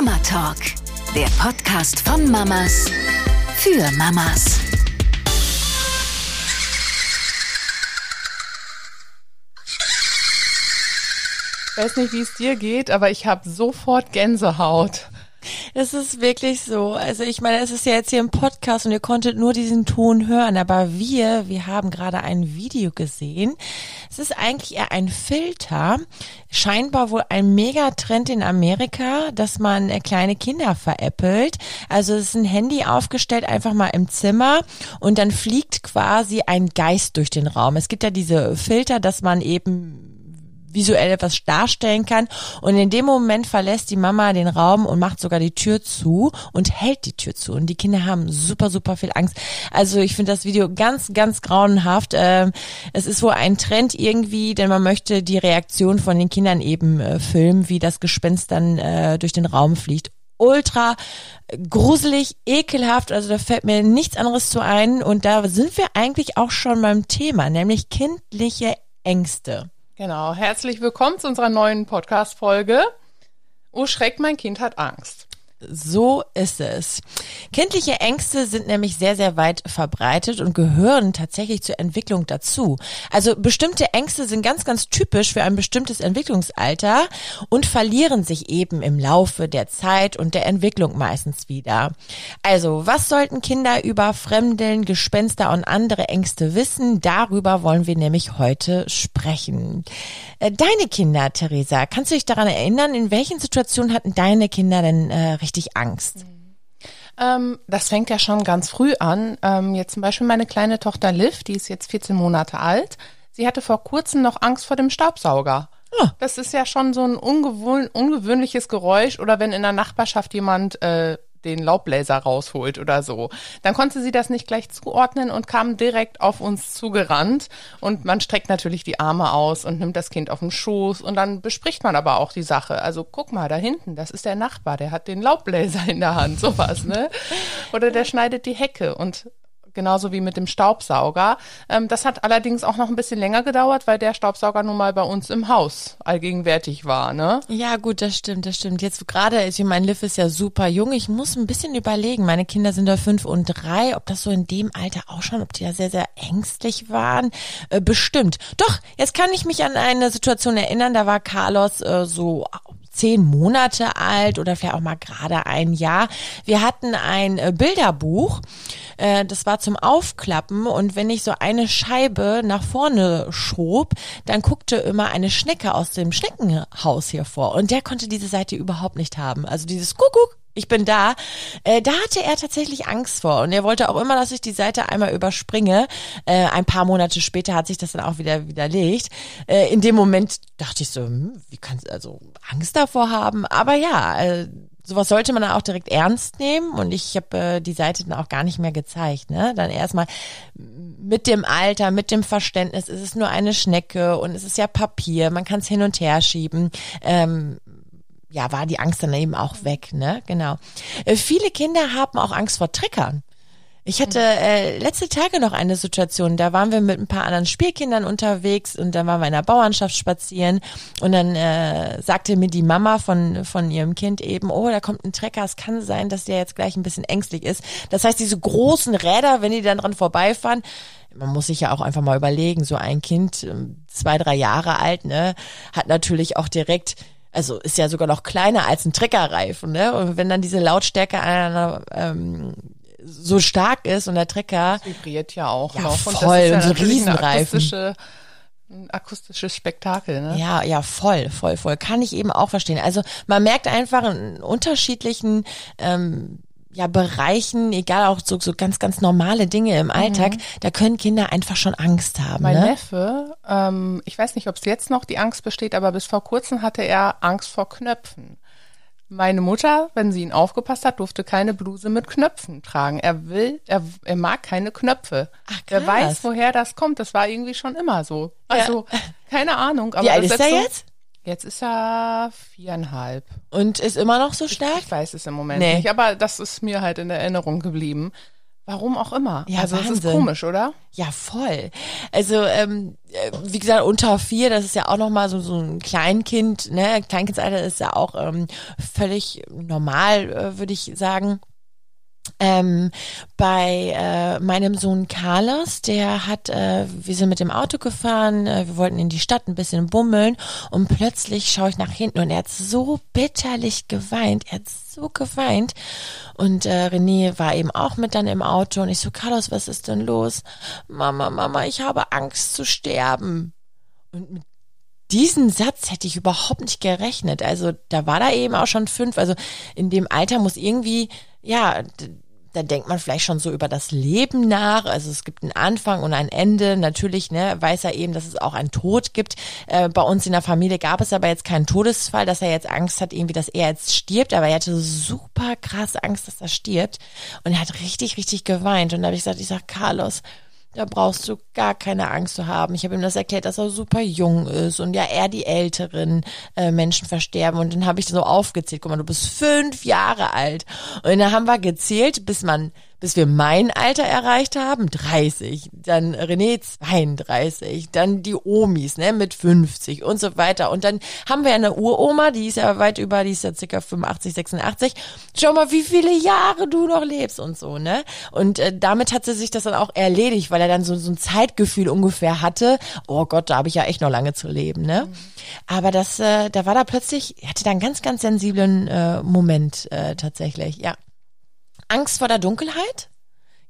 Mama Talk, der Podcast von Mamas für Mamas. Ich weiß nicht, wie es dir geht, aber ich habe sofort Gänsehaut. Es ist wirklich so. Also ich meine, es ist ja jetzt hier im Podcast und ihr konntet nur diesen Ton hören, aber wir, wir haben gerade ein Video gesehen. Es ist eigentlich eher ein Filter. Scheinbar wohl ein Megatrend in Amerika, dass man äh, kleine Kinder veräppelt. Also es ist ein Handy aufgestellt, einfach mal im Zimmer und dann fliegt quasi ein Geist durch den Raum. Es gibt ja diese Filter, dass man eben visuell etwas darstellen kann. Und in dem Moment verlässt die Mama den Raum und macht sogar die Tür zu und hält die Tür zu. Und die Kinder haben super, super viel Angst. Also ich finde das Video ganz, ganz grauenhaft. Ähm, es ist wohl ein Trend irgendwie, denn man möchte die Reaktion von den Kindern eben äh, filmen, wie das Gespenst dann äh, durch den Raum fliegt ultra gruselig, ekelhaft. Also da fällt mir nichts anderes zu ein. Und da sind wir eigentlich auch schon beim Thema, nämlich kindliche Ängste. Genau, herzlich willkommen zu unserer neuen Podcast-Folge. Oh Schreck, mein Kind hat Angst. So ist es. Kindliche Ängste sind nämlich sehr, sehr weit verbreitet und gehören tatsächlich zur Entwicklung dazu. Also bestimmte Ängste sind ganz, ganz typisch für ein bestimmtes Entwicklungsalter und verlieren sich eben im Laufe der Zeit und der Entwicklung meistens wieder. Also, was sollten Kinder über Fremdeln, Gespenster und andere Ängste wissen? Darüber wollen wir nämlich heute sprechen. Äh, deine Kinder, Theresa, kannst du dich daran erinnern, in welchen Situationen hatten deine Kinder denn äh, richtig Angst? Ähm, das fängt ja schon ganz früh an. Ähm, jetzt zum Beispiel meine kleine Tochter Liv, die ist jetzt 14 Monate alt. Sie hatte vor kurzem noch Angst vor dem Staubsauger. Oh. Das ist ja schon so ein ungewöhnliches Geräusch oder wenn in der Nachbarschaft jemand äh, den Laubbläser rausholt oder so. Dann konnte sie das nicht gleich zuordnen und kam direkt auf uns zugerannt. Und man streckt natürlich die Arme aus und nimmt das Kind auf den Schoß und dann bespricht man aber auch die Sache. Also guck mal, da hinten, das ist der Nachbar, der hat den Laubbläser in der Hand, sowas, ne? Oder der schneidet die Hecke und genauso wie mit dem Staubsauger. Ähm, das hat allerdings auch noch ein bisschen länger gedauert, weil der Staubsauger nun mal bei uns im Haus allgegenwärtig war, ne? Ja, gut, das stimmt, das stimmt. Jetzt gerade, ist mein Liv ist ja super jung. Ich muss ein bisschen überlegen. Meine Kinder sind da fünf und drei. Ob das so in dem Alter auch schon, ob die da sehr, sehr ängstlich waren? Äh, bestimmt. Doch, jetzt kann ich mich an eine Situation erinnern. Da war Carlos äh, so zehn Monate alt oder vielleicht auch mal gerade ein Jahr. Wir hatten ein äh, Bilderbuch, äh, das war zum Aufklappen und wenn ich so eine Scheibe nach vorne schob, dann guckte immer eine Schnecke aus dem Schneckenhaus hier vor und der konnte diese Seite überhaupt nicht haben. Also dieses Kuckuck, ich bin da. Äh, da hatte er tatsächlich Angst vor und er wollte auch immer, dass ich die Seite einmal überspringe. Äh, ein paar Monate später hat sich das dann auch wieder widerlegt. Äh, in dem Moment dachte ich so, hm, wie kannst du also Angst davor haben? Aber ja, äh, sowas sollte man dann auch direkt ernst nehmen und ich habe äh, die Seite dann auch gar nicht mehr gezeigt. Ne? Dann erstmal mit dem Alter, mit dem Verständnis, ist es nur eine Schnecke und es ist ja Papier, man kann es hin und her schieben. Ähm, ja, war die Angst dann eben auch weg, ne? Genau. Äh, viele Kinder haben auch Angst vor Trickern. Ich hatte äh, letzte Tage noch eine Situation, da waren wir mit ein paar anderen Spielkindern unterwegs und dann waren wir in der Bauernschaft spazieren und dann äh, sagte mir die Mama von, von ihrem Kind eben, oh, da kommt ein Trecker, es kann sein, dass der jetzt gleich ein bisschen ängstlich ist. Das heißt, diese großen Räder, wenn die dann dran vorbeifahren, man muss sich ja auch einfach mal überlegen, so ein Kind, ähm, zwei, drei Jahre alt, ne, hat natürlich auch direkt also ist ja sogar noch kleiner als ein Treckerreifen, ne? Und wenn dann diese Lautstärke einer ähm, so stark ist und der Trecker das vibriert ja auch ja, noch voll und, das ist ja und so Riesenreifen. Ein akustisches Spektakel, ne? Ja, ja, voll, voll, voll. Kann ich eben auch verstehen. Also man merkt einfach einen unterschiedlichen ähm, ja, Bereichen, egal auch so, so ganz, ganz normale Dinge im Alltag, mhm. da können Kinder einfach schon Angst haben. Mein ne? Neffe, ähm, ich weiß nicht, ob es jetzt noch die Angst besteht, aber bis vor kurzem hatte er Angst vor Knöpfen. Meine Mutter, wenn sie ihn aufgepasst hat, durfte keine Bluse mit Knöpfen tragen. Er will, er, er mag keine Knöpfe. Ach. Er weiß, woher das kommt. Das war irgendwie schon immer so. Also, ja. keine Ahnung. Aber Wie alt ist er jetzt? Jetzt ist er viereinhalb. Und ist immer noch so stark? Ich, ich weiß es im Moment nee. nicht, aber das ist mir halt in Erinnerung geblieben. Warum auch immer. Ja, also es ist Wahnsinn. komisch, oder? Ja, voll. Also, ähm, äh, wie gesagt, unter vier, das ist ja auch nochmal so, so ein Kleinkind, ne? Kleinkindsalter ist ja auch ähm, völlig normal, äh, würde ich sagen. Ähm, bei äh, meinem Sohn Carlos, der hat, äh, wir sind mit dem Auto gefahren, äh, wir wollten in die Stadt ein bisschen bummeln und plötzlich schaue ich nach hinten und er hat so bitterlich geweint, er hat so geweint und äh, René war eben auch mit dann im Auto und ich so, Carlos, was ist denn los? Mama, Mama, ich habe Angst zu sterben. Und mit diesen Satz hätte ich überhaupt nicht gerechnet. Also da war da eben auch schon fünf. Also in dem Alter muss irgendwie, ja, da denkt man vielleicht schon so über das Leben nach. Also es gibt einen Anfang und ein Ende. Natürlich ne, weiß er eben, dass es auch einen Tod gibt. Äh, bei uns in der Familie gab es aber jetzt keinen Todesfall, dass er jetzt Angst hat, irgendwie, dass er jetzt stirbt. Aber er hatte super krass Angst, dass er stirbt. Und er hat richtig, richtig geweint. Und da habe ich gesagt, ich sag, Carlos, da brauchst du gar keine Angst zu haben. Ich habe ihm das erklärt, dass er super jung ist und ja eher die älteren äh, Menschen versterben. Und dann habe ich so aufgezählt, guck mal, du bist fünf Jahre alt. Und dann haben wir gezählt, bis man, bis wir mein Alter erreicht haben, 30. Dann René 32. Dann die Omis, ne, mit 50 und so weiter. Und dann haben wir eine Uroma, die ist ja weit über, die ist ja circa 85, 86. Schau mal, wie viele Jahre du noch lebst und so, ne? Und äh, damit hat sie sich das dann auch erledigt, weil er dann so, so ein Zeitgefühl ungefähr hatte. Oh Gott, da habe ich ja echt noch lange zu leben, ne? Aber das, äh, da war da plötzlich, er hatte da einen ganz, ganz sensiblen äh, Moment äh, tatsächlich, ja. Angst vor der Dunkelheit?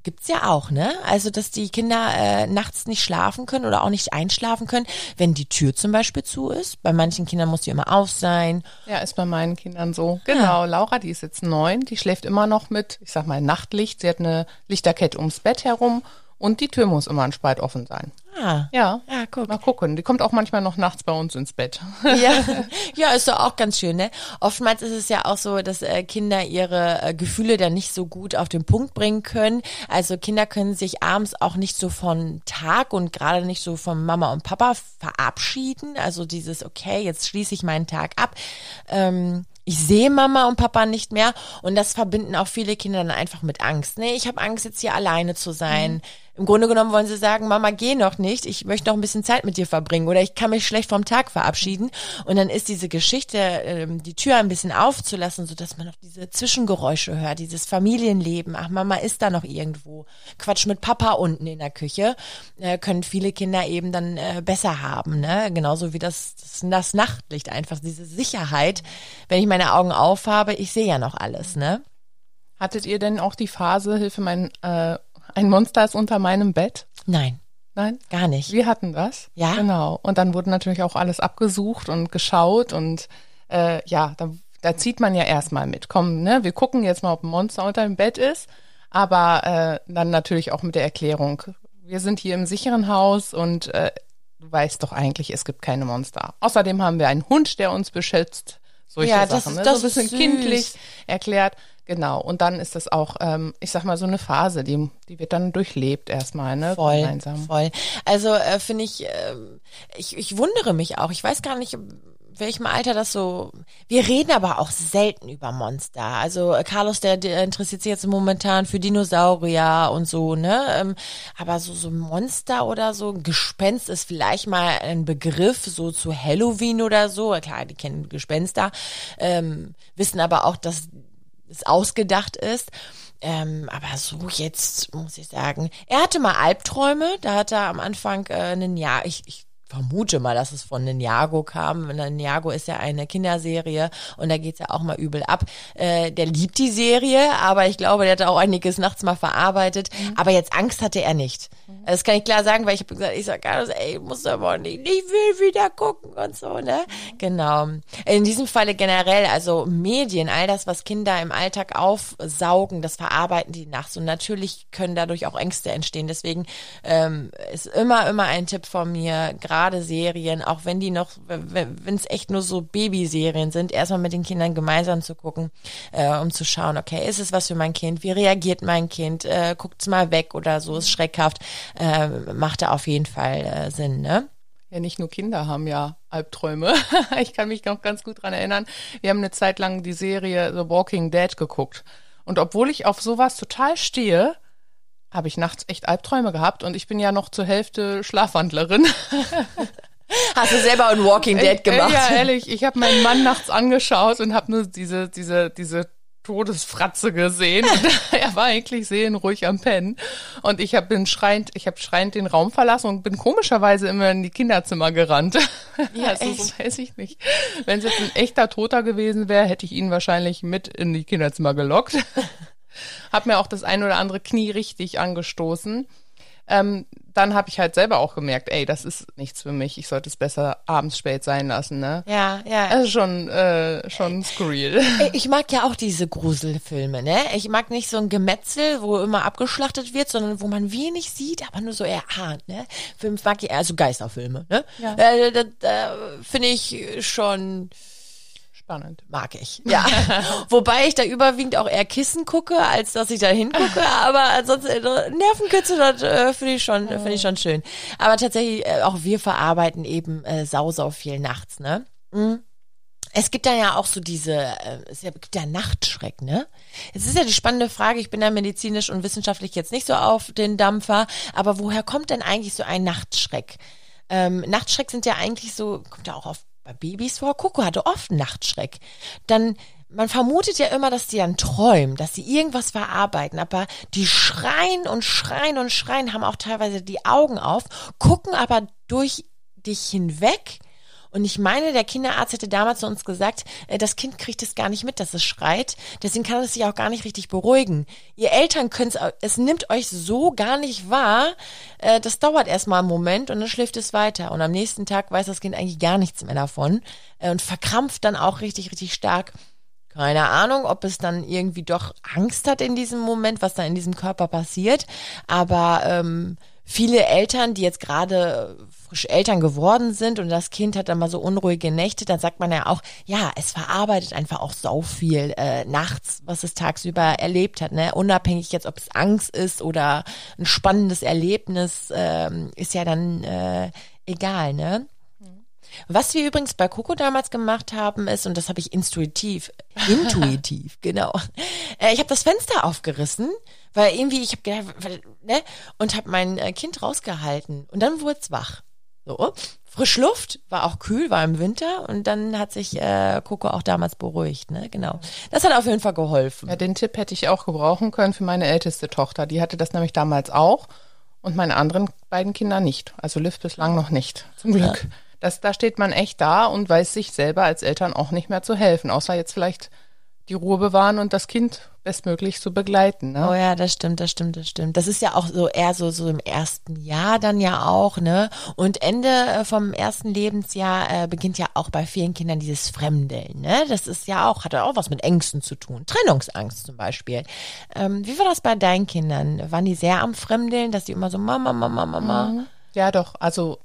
Gibt's ja auch, ne? Also, dass die Kinder äh, nachts nicht schlafen können oder auch nicht einschlafen können, wenn die Tür zum Beispiel zu ist. Bei manchen Kindern muss die immer auf sein. Ja, ist bei meinen Kindern so. Genau, Laura, die ist jetzt neun, die schläft immer noch mit, ich sag mal, Nachtlicht. Sie hat eine Lichterkette ums Bett herum und die Tür muss immer ein Spalt offen sein. Ah. Ja, Ja, guck. mal gucken. Die kommt auch manchmal noch nachts bei uns ins Bett. Ja, ja, ist doch auch ganz schön, ne? Oftmals ist es ja auch so, dass äh, Kinder ihre äh, Gefühle dann nicht so gut auf den Punkt bringen können. Also Kinder können sich abends auch nicht so von Tag und gerade nicht so von Mama und Papa verabschieden. Also dieses, okay, jetzt schließe ich meinen Tag ab. Ähm, ich sehe Mama und Papa nicht mehr und das verbinden auch viele Kinder dann einfach mit Angst. Nee, ich habe Angst, jetzt hier alleine zu sein. Im Grunde genommen wollen sie sagen, Mama, geh noch nicht, ich möchte noch ein bisschen Zeit mit dir verbringen oder ich kann mich schlecht vom Tag verabschieden. Und dann ist diese Geschichte, ähm, die Tür ein bisschen aufzulassen, sodass man noch diese Zwischengeräusche hört, dieses Familienleben. Ach, Mama ist da noch irgendwo. Quatsch mit Papa unten in der Küche, äh, können viele Kinder eben dann äh, besser haben. Ne? Genauso wie das, das, Nachtlicht, einfach diese Sicherheit. Wenn ich meine Augen aufhabe, ich sehe ja noch alles. Ne? Hattet ihr denn auch die Phase, Hilfe, mein, äh, ein Monster ist unter meinem Bett? Nein, Nein? gar nicht. Wir hatten das. Ja? Genau. Und dann wurde natürlich auch alles abgesucht und geschaut und äh, ja, da, da zieht man ja erstmal mit. Komm, ne, wir gucken jetzt mal, ob ein Monster unter dem Bett ist. Aber äh, dann natürlich auch mit der Erklärung. Wir sind hier im sicheren Haus und äh, du weißt doch eigentlich, es gibt keine Monster. Außerdem haben wir einen Hund, der uns beschützt. Solche Ja, das Sachen. ist- ne? das so ein bisschen süß. kindlich erklärt. Genau. Und dann ist das auch, ähm, ich sag mal, so eine Phase, die, die wird dann durchlebt erstmal, ne? Voll, Gemeinsam. voll. Also äh, finde ich, ähm, ich, ich wundere mich auch. Ich weiß gar nicht, in welchem Alter das so. Wir reden aber auch selten über Monster. Also äh, Carlos, der, der interessiert sich jetzt momentan für Dinosaurier und so, ne? Ähm, aber so so Monster oder so, Gespenst ist vielleicht mal ein Begriff so zu Halloween oder so. Klar, die kennen Gespenster, ähm, wissen aber auch, dass es ausgedacht ist. Ähm, aber so jetzt muss ich sagen, er hatte mal Albträume. Da hat er am Anfang äh, einen Jahr, ich, ich vermute mal, dass es von Ninjago kam. Ninjago ist ja eine Kinderserie und da geht's ja auch mal übel ab. Äh, der liebt die Serie, aber ich glaube, der hat auch einiges nachts mal verarbeitet. Aber jetzt Angst hatte er nicht. Das kann ich klar sagen, weil ich habe gesagt, ich sag Carlos, ey, muss aber nicht, ich will wieder gucken und so, ne? Genau. In diesem Falle generell, also Medien, all das, was Kinder im Alltag aufsaugen, das verarbeiten die nachts und natürlich können dadurch auch Ängste entstehen. Deswegen ähm, ist immer, immer ein Tipp von mir, gerade Serien, auch wenn die noch, wenn es echt nur so Babyserien sind, erstmal mit den Kindern gemeinsam zu gucken, äh, um zu schauen, okay, ist es was für mein Kind? Wie reagiert mein Kind? Äh, guckt's mal weg oder so, ist schreckhaft. Äh, macht da auf jeden Fall äh, Sinn, ne? Ja, nicht nur Kinder haben ja Albträume. ich kann mich noch ganz gut dran erinnern. Wir haben eine Zeit lang die Serie The Walking Dead geguckt. Und obwohl ich auf sowas total stehe, habe ich nachts echt Albträume gehabt und ich bin ja noch zur Hälfte Schlafwandlerin. Hast du selber ein Walking Dead gemacht? Ja, ehrlich, ich habe meinen Mann nachts angeschaut und habe nur diese, diese, diese Todesfratze gesehen. Und er war eigentlich seelenruhig am Pennen. Und ich habe schreiend, ich habe schreiend den Raum verlassen und bin komischerweise immer in die Kinderzimmer gerannt. Ja, also, echt? so weiß ich nicht. Wenn es jetzt ein echter Toter gewesen wäre, hätte ich ihn wahrscheinlich mit in die Kinderzimmer gelockt. Hab mir auch das ein oder andere Knie richtig angestoßen ähm, dann habe ich halt selber auch gemerkt, ey, das ist nichts für mich. Ich sollte es besser abends spät sein lassen, ne? Ja, ja. Also schon, äh, schon skurril. Ich mag ja auch diese Gruselfilme, ne? Ich mag nicht so ein Gemetzel, wo immer abgeschlachtet wird, sondern wo man wenig sieht, aber nur so erahnt, ne? Film mag ich, also Geisterfilme, ne? Ja. Äh, da, da finde ich schon Spannend. Mag ich. Ja. Wobei ich da überwiegend auch eher Kissen gucke, als dass ich da hingucke. Aber ansonsten äh, Nervenkitzel, das äh, finde ich schon, finde ich schon schön. Aber tatsächlich, äh, auch wir verarbeiten eben äh, sau, sau viel nachts, ne? Mhm. Es gibt da ja auch so diese, äh, es gibt ja Nachtschreck, ne? Es ist ja die spannende Frage, ich bin ja medizinisch und wissenschaftlich jetzt nicht so auf den Dampfer, aber woher kommt denn eigentlich so ein Nachtschreck? Ähm, Nachtschreck sind ja eigentlich so, kommt ja auch auf bei Babys vor. Coco hatte oft Nachtschreck. Dann man vermutet ja immer, dass die dann träumen, dass sie irgendwas verarbeiten, aber die schreien und schreien und schreien, haben auch teilweise die Augen auf, gucken aber durch dich hinweg und ich meine, der Kinderarzt hätte damals zu uns gesagt, äh, das Kind kriegt es gar nicht mit, dass es schreit. Deswegen kann es sich auch gar nicht richtig beruhigen. Ihr Eltern können es, es nimmt euch so gar nicht wahr. Äh, das dauert erstmal einen Moment und dann schläft es weiter. Und am nächsten Tag weiß das Kind eigentlich gar nichts mehr davon äh, und verkrampft dann auch richtig, richtig stark. Keine Ahnung, ob es dann irgendwie doch Angst hat in diesem Moment, was da in diesem Körper passiert. Aber ähm, viele Eltern, die jetzt gerade frisch Eltern geworden sind und das Kind hat dann mal so unruhige Nächte, dann sagt man ja auch, ja, es verarbeitet einfach auch so viel äh, nachts, was es tagsüber erlebt hat, ne? Unabhängig jetzt, ob es Angst ist oder ein spannendes Erlebnis, ähm, ist ja dann äh, egal, ne? Was wir übrigens bei Coco damals gemacht haben, ist, und das habe ich intuitiv, intuitiv, genau. Äh, ich habe das Fenster aufgerissen, weil irgendwie, ich habe gedacht, ne, und habe mein äh, Kind rausgehalten. Und dann wurde es wach. So. Frisch Luft, war auch kühl, war im Winter und dann hat sich äh, Coco auch damals beruhigt, ne? Genau. Das hat auf jeden Fall geholfen. Ja, den Tipp hätte ich auch gebrauchen können für meine älteste Tochter. Die hatte das nämlich damals auch und meine anderen beiden Kinder nicht. Also Liv bislang noch nicht. Zum Glück. Ja. Das, da steht man echt da und weiß sich selber als Eltern auch nicht mehr zu helfen, außer jetzt vielleicht die Ruhe bewahren und das Kind bestmöglich zu begleiten. Ne? Oh ja, das stimmt, das stimmt, das stimmt. Das ist ja auch so eher so, so im ersten Jahr dann ja auch, ne? Und Ende äh, vom ersten Lebensjahr äh, beginnt ja auch bei vielen Kindern dieses Fremdeln, ne? Das ist ja auch, hat ja auch was mit Ängsten zu tun. Trennungsangst zum Beispiel. Ähm, wie war das bei deinen Kindern? Waren die sehr am Fremdeln, dass die immer so Mama, Mama, Mama? Mhm. Ja, doch. Also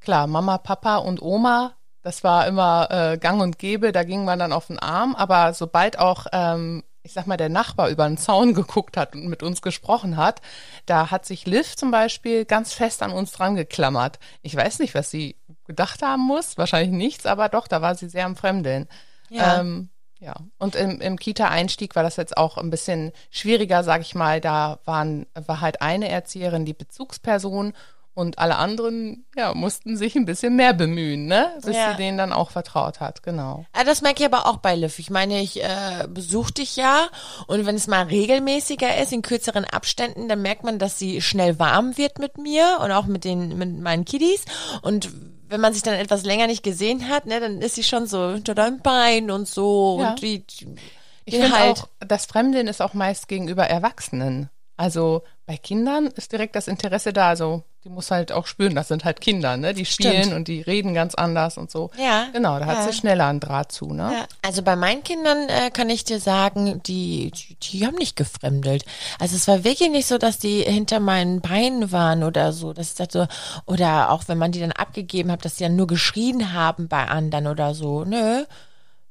klar, Mama, Papa und Oma, das war immer äh, gang und gäbe, da ging man dann auf den Arm, aber sobald auch, ähm, ich sag mal, der Nachbar über den Zaun geguckt hat und mit uns gesprochen hat, da hat sich Liv zum Beispiel ganz fest an uns dran geklammert. Ich weiß nicht, was sie gedacht haben muss, wahrscheinlich nichts, aber doch, da war sie sehr am Fremdeln. Ja. Ähm, ja, und im, im Kita-Einstieg war das jetzt auch ein bisschen schwieriger, sag ich mal. Da waren, war halt eine Erzieherin die Bezugsperson und alle anderen, ja, mussten sich ein bisschen mehr bemühen, ne? Bis ja. sie denen dann auch vertraut hat, genau. Ja, das merke ich aber auch bei Liv. Ich meine, ich äh, besuche dich ja und wenn es mal regelmäßiger ist, in kürzeren Abständen, dann merkt man, dass sie schnell warm wird mit mir und auch mit den, mit meinen Kiddies. Und wenn man sich dann etwas länger nicht gesehen hat, ne, dann ist sie schon so unter deinem Bein und so ja. und die, die ich finde halt auch, das Fremdeln ist auch meist gegenüber Erwachsenen. Also bei Kindern ist direkt das Interesse da. Also die muss halt auch spüren, das sind halt Kinder, ne? Die spielen Stimmt. und die reden ganz anders und so. Ja. Genau, da hat ja. sie schneller einen Draht zu, ne? Ja. Also bei meinen Kindern äh, kann ich dir sagen, die, die, die haben nicht gefremdelt. Also es war wirklich nicht so, dass die hinter meinen Beinen waren oder so. Das ist halt so, oder auch wenn man die dann abgegeben hat, dass die dann nur geschrien haben bei anderen oder so. Nö.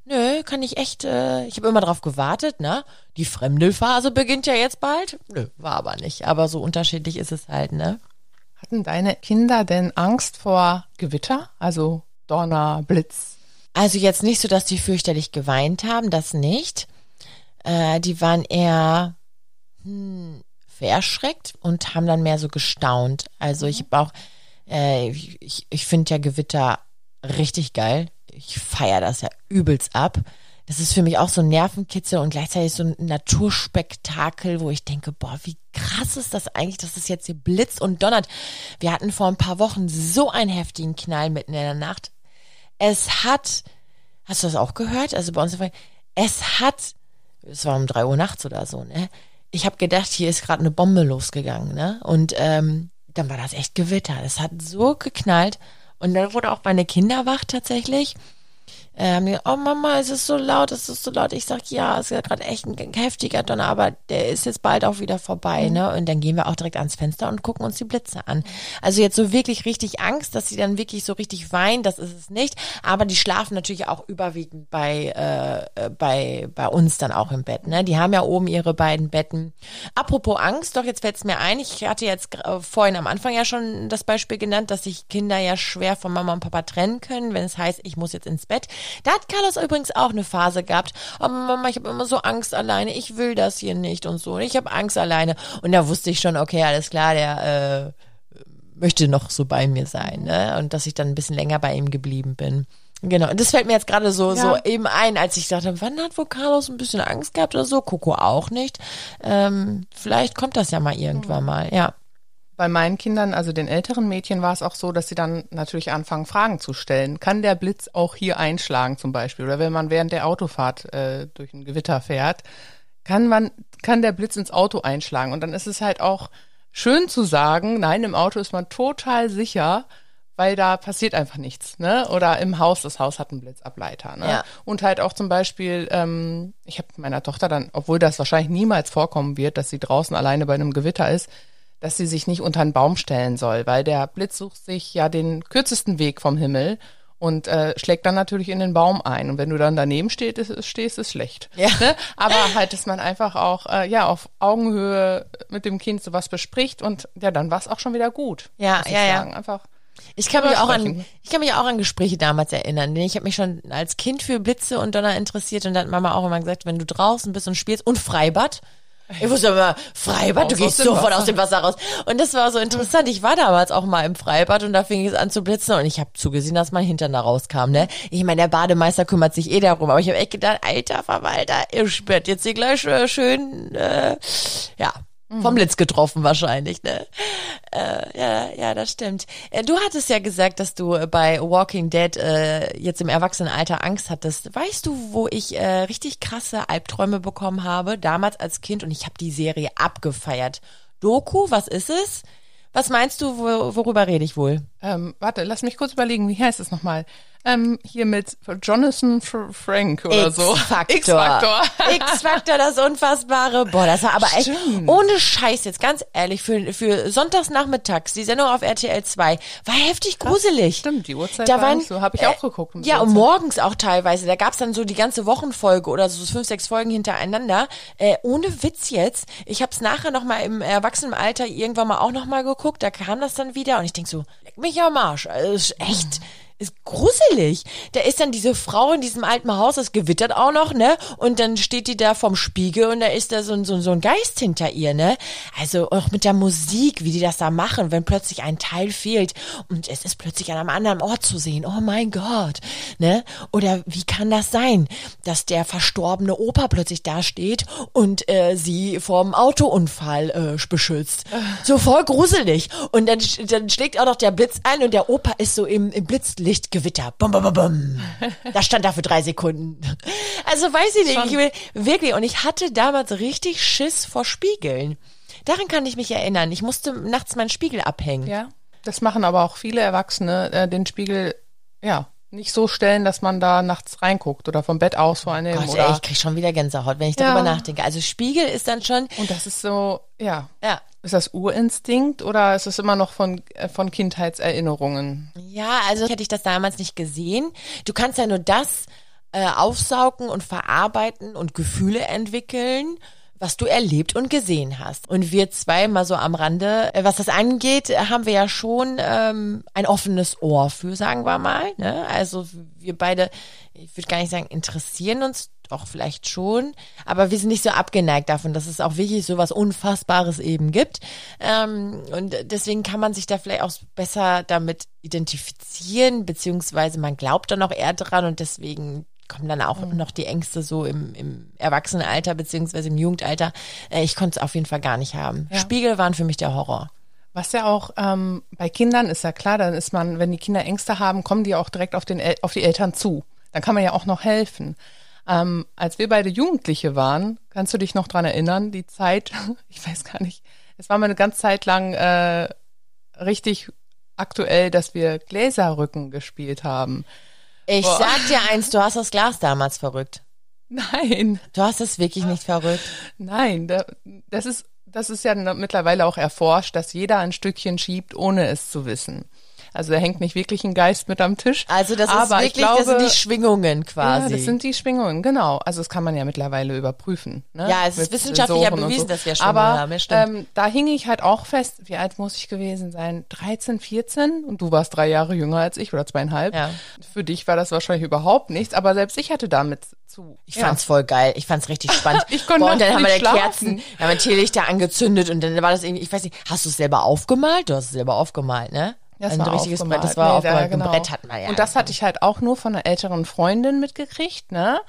Nö, kann ich echt, äh, ich habe immer drauf gewartet, ne? Die Fremdelphase beginnt ja jetzt bald. Nö, war aber nicht. Aber so unterschiedlich ist es halt, ne? Hatten deine Kinder denn Angst vor Gewitter? Also Donner, Blitz? Also jetzt nicht so, dass die fürchterlich geweint haben, das nicht. Äh, die waren eher hm, verschreckt und haben dann mehr so gestaunt. Also ich habe auch, äh, ich, ich finde ja Gewitter richtig geil. Ich feiere das ja übelst ab. Das ist für mich auch so ein Nervenkitzel und gleichzeitig so ein Naturspektakel, wo ich denke, boah, wie krass ist das eigentlich, dass es jetzt hier blitzt und donnert. Wir hatten vor ein paar Wochen so einen heftigen Knall mitten in der Nacht. Es hat, hast du das auch gehört? Also bei uns, es hat, es war um drei Uhr nachts oder so, ne? Ich habe gedacht, hier ist gerade eine Bombe losgegangen, ne? Und ähm, dann war das echt Gewitter. Es hat so geknallt. Und dann wurde auch meine Kinder wach tatsächlich ähm, oh Mama, es ist so laut, es ist so laut. Ich sag, ja, es ist ja gerade echt ein heftiger Donner, aber der ist jetzt bald auch wieder vorbei, mhm. ne? Und dann gehen wir auch direkt ans Fenster und gucken uns die Blitze an. Also jetzt so wirklich richtig Angst, dass sie dann wirklich so richtig weinen, das ist es nicht. Aber die schlafen natürlich auch überwiegend bei, äh, äh bei, bei uns dann auch im Bett, ne? Die haben ja oben ihre beiden Betten. Apropos Angst, doch jetzt fällt es mir ein, ich hatte jetzt äh, vorhin am Anfang ja schon das Beispiel genannt, dass sich Kinder ja schwer von Mama und Papa trennen können, wenn es heißt, ich muss jetzt ins Bett. Da hat Carlos übrigens auch eine Phase gehabt. Oh Mama, ich habe immer so Angst alleine. Ich will das hier nicht und so. Ich habe Angst alleine. Und da wusste ich schon, okay, alles klar, der äh, möchte noch so bei mir sein. Ne? Und dass ich dann ein bisschen länger bei ihm geblieben bin. Genau, und das fällt mir jetzt gerade so, ja. so eben ein, als ich dachte, wann hat wohl Carlos ein bisschen Angst gehabt oder so? Coco auch nicht. Ähm, vielleicht kommt das ja mal irgendwann mal, ja. Bei meinen Kindern, also den älteren Mädchen, war es auch so, dass sie dann natürlich anfangen, Fragen zu stellen. Kann der Blitz auch hier einschlagen zum Beispiel? Oder wenn man während der Autofahrt äh, durch ein Gewitter fährt, kann man, kann der Blitz ins Auto einschlagen? Und dann ist es halt auch schön zu sagen, nein, im Auto ist man total sicher, weil da passiert einfach nichts, ne? Oder im Haus, das Haus hat einen Blitzableiter, ne? Ja. Und halt auch zum Beispiel, ähm, ich habe meiner Tochter dann, obwohl das wahrscheinlich niemals vorkommen wird, dass sie draußen alleine bei einem Gewitter ist, dass sie sich nicht unter einen Baum stellen soll, weil der Blitz sucht sich ja den kürzesten Weg vom Himmel und äh, schlägt dann natürlich in den Baum ein. Und wenn du dann daneben stehst, ist, stehst, ist schlecht. Ja. Ne? Aber halt, dass man einfach auch äh, ja auf Augenhöhe mit dem Kind sowas bespricht und ja, dann war es auch schon wieder gut. Ja, ja, ja. Einfach ich kann mich auch an, ich kann mich auch an Gespräche damals erinnern. Denn ich habe mich schon als Kind für Blitze und Donner interessiert und dann hat Mama auch immer gesagt, wenn du draußen bist und spielst und Freibad, ich wusste immer, Freibad, du gehst sofort aus dem Wasser raus. Und das war so interessant. Ich war damals auch mal im Freibad und da fing es an zu blitzen und ich habe zugesehen, dass mein Hintern da rauskam. Ne? Ich meine, der Bademeister kümmert sich eh darum, aber ich habe echt gedacht, alter Verwalter, ihr spürt jetzt hier gleich äh, schön, äh, ja, vom Blitz getroffen wahrscheinlich, ne? Äh, ja, ja, das stimmt. Äh, du hattest ja gesagt, dass du bei Walking Dead äh, jetzt im Erwachsenenalter Angst hattest. Weißt du, wo ich äh, richtig krasse Albträume bekommen habe, damals als Kind und ich habe die Serie abgefeiert. Doku, was ist es? Was meinst du, wo, worüber rede ich wohl? Ähm, warte, lass mich kurz überlegen, wie heißt es nochmal? Ähm, hier mit Jonathan Frank oder so. X-Faktor. X-Faktor, das Unfassbare. Boah, das war aber echt ohne Scheiß jetzt, ganz ehrlich, für, für sonntagsnachmittags, die Sendung auf RTL 2, war heftig gruselig. Das stimmt, die Uhrzeit da waren, so, habe ich auch geguckt. Um ja, und morgens auch teilweise. Da gab's dann so die ganze Wochenfolge oder so fünf, sechs Folgen hintereinander. Äh, ohne Witz jetzt. Ich habe es nachher nochmal im Erwachsenenalter irgendwann mal auch nochmal geguckt. Da kam das dann wieder und ich denk so, leck mich am Arsch. Also, ist echt ist gruselig. Da ist dann diese Frau in diesem alten Haus, das gewittert auch noch, ne? Und dann steht die da vom Spiegel und da ist da so, ein so, so ein Geist hinter ihr, ne? Also auch mit der Musik, wie die das da machen, wenn plötzlich ein Teil fehlt und es ist plötzlich an einem anderen Ort zu sehen. Oh mein Gott, ne? Oder wie kann das sein, dass der verstorbene Opa plötzlich da steht und äh, sie vorm Autounfall äh, beschützt? So voll gruselig. Und dann, dann schlägt auch noch der Blitz ein und der Opa ist so im, im Blitzlicht Lichtgewitter. Bum, bum, bum, bum. Da stand da für drei Sekunden. Also weiß ich nicht, ich will, wirklich. Und ich hatte damals richtig Schiss vor Spiegeln. Daran kann ich mich erinnern. Ich musste nachts meinen Spiegel abhängen. Ja. Das machen aber auch viele Erwachsene, äh, den Spiegel, ja, nicht so stellen, dass man da nachts reinguckt oder vom Bett aus vor allem. Gott, oder ey, ich krieg schon wieder Gänsehaut, wenn ich darüber ja. nachdenke. Also Spiegel ist dann schon. Und das ist so, ja. Ja. Ist das Urinstinkt oder ist es immer noch von, äh, von Kindheitserinnerungen? Ja, also hätte ich das damals nicht gesehen. Du kannst ja nur das äh, aufsaugen und verarbeiten und Gefühle entwickeln was du erlebt und gesehen hast. Und wir zwei mal so am Rande, äh, was das angeht, haben wir ja schon ähm, ein offenes Ohr für, sagen wir mal. Ne? Also wir beide, ich würde gar nicht sagen, interessieren uns doch vielleicht schon, aber wir sind nicht so abgeneigt davon, dass es auch wirklich so was Unfassbares eben gibt. Ähm, und deswegen kann man sich da vielleicht auch besser damit identifizieren, beziehungsweise man glaubt dann auch eher dran und deswegen kommen dann auch mhm. noch die Ängste so im, im Erwachsenenalter beziehungsweise im Jugendalter. Äh, ich konnte es auf jeden Fall gar nicht haben. Ja. Spiegel waren für mich der Horror. Was ja auch ähm, bei Kindern ist ja klar, dann ist man, wenn die Kinder Ängste haben, kommen die auch direkt auf, den, auf die Eltern zu. Dann kann man ja auch noch helfen. Ähm, als wir beide Jugendliche waren, kannst du dich noch dran erinnern, die Zeit, ich weiß gar nicht, es war mal eine ganze Zeit lang äh, richtig aktuell, dass wir Gläserrücken gespielt haben. Ich Boah. sag dir eins, du hast das Glas damals verrückt. Nein. Du hast es wirklich nicht verrückt. Nein, das ist, das ist ja mittlerweile auch erforscht, dass jeder ein Stückchen schiebt, ohne es zu wissen. Also da hängt nicht wirklich ein Geist mit am Tisch. Also das aber ist wirklich, glaube, das sind die Schwingungen quasi. Ja, das sind die Schwingungen, genau. Also das kann man ja mittlerweile überprüfen. Ne? Ja, es ist wissenschaftlich ja bewiesen, so. dass wir Schwingungen aber, haben. Ja, ähm, da hing ich halt auch fest, wie alt muss ich gewesen sein? 13, 14 und du warst drei Jahre jünger als ich oder zweieinhalb. Ja. Für dich war das wahrscheinlich überhaupt nichts, aber selbst ich hatte damit zu. Ich ja. fand's voll geil. Ich fand's richtig spannend. ich konnte Boah, und dann haben wir da Kerzen, haben wir Teelichter angezündet und dann war das irgendwie, ich weiß nicht, hast du es selber aufgemalt? Du hast es selber aufgemalt, ne? Das ein richtiges Brett, das war nee, aufgemalt. Da, genau. Ein Brett hat man ja. Und das hatte ich halt auch nur von einer älteren Freundin mitgekriegt, ne?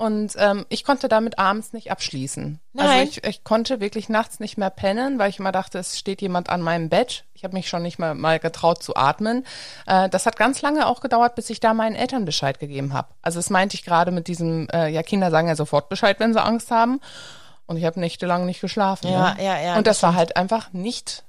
Und ähm, ich konnte damit abends nicht abschließen. Also Nein. Also ich, ich konnte wirklich nachts nicht mehr pennen, weil ich immer dachte, es steht jemand an meinem Bett. Ich habe mich schon nicht mal, mal getraut zu atmen. Äh, das hat ganz lange auch gedauert, bis ich da meinen Eltern Bescheid gegeben habe. Also das meinte ich gerade mit diesem, äh, ja, Kinder sagen ja sofort Bescheid, wenn sie Angst haben. Und ich habe nächtelang nicht geschlafen. Ja, ne? ja, ja. Und das, das war halt einfach nicht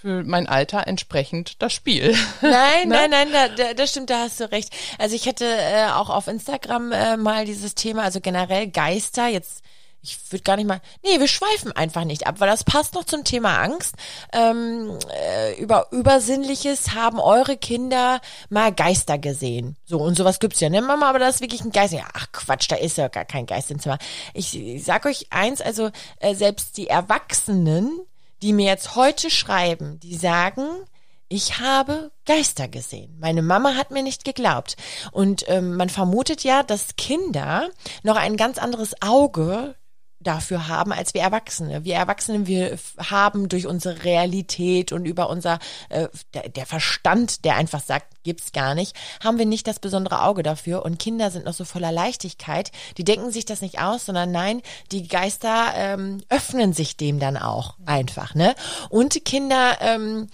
für mein Alter entsprechend das Spiel. Nein, ne? nein, nein, da, das stimmt, da hast du recht. Also ich hätte äh, auch auf Instagram äh, mal dieses Thema, also generell Geister, jetzt ich würde gar nicht mal, nee, wir schweifen einfach nicht ab, weil das passt noch zum Thema Angst. Ähm, äh, über Übersinnliches haben eure Kinder mal Geister gesehen. So, und sowas gibt's ja, ne, Mama, aber das ist wirklich ein Geist. Ja, ach Quatsch, da ist ja gar kein Geist im Zimmer. Ich, ich sag euch eins, also äh, selbst die Erwachsenen, die mir jetzt heute schreiben, die sagen, ich habe Geister gesehen. Meine Mama hat mir nicht geglaubt. Und ähm, man vermutet ja, dass Kinder noch ein ganz anderes Auge dafür haben als wir Erwachsene. Wir Erwachsene, wir haben durch unsere Realität und über unser äh, der, der Verstand, der einfach sagt, gibt's gar nicht, haben wir nicht das besondere Auge dafür. Und Kinder sind noch so voller Leichtigkeit. Die denken sich das nicht aus, sondern nein, die Geister ähm, öffnen sich dem dann auch einfach. Ne? Und Kinder ähm,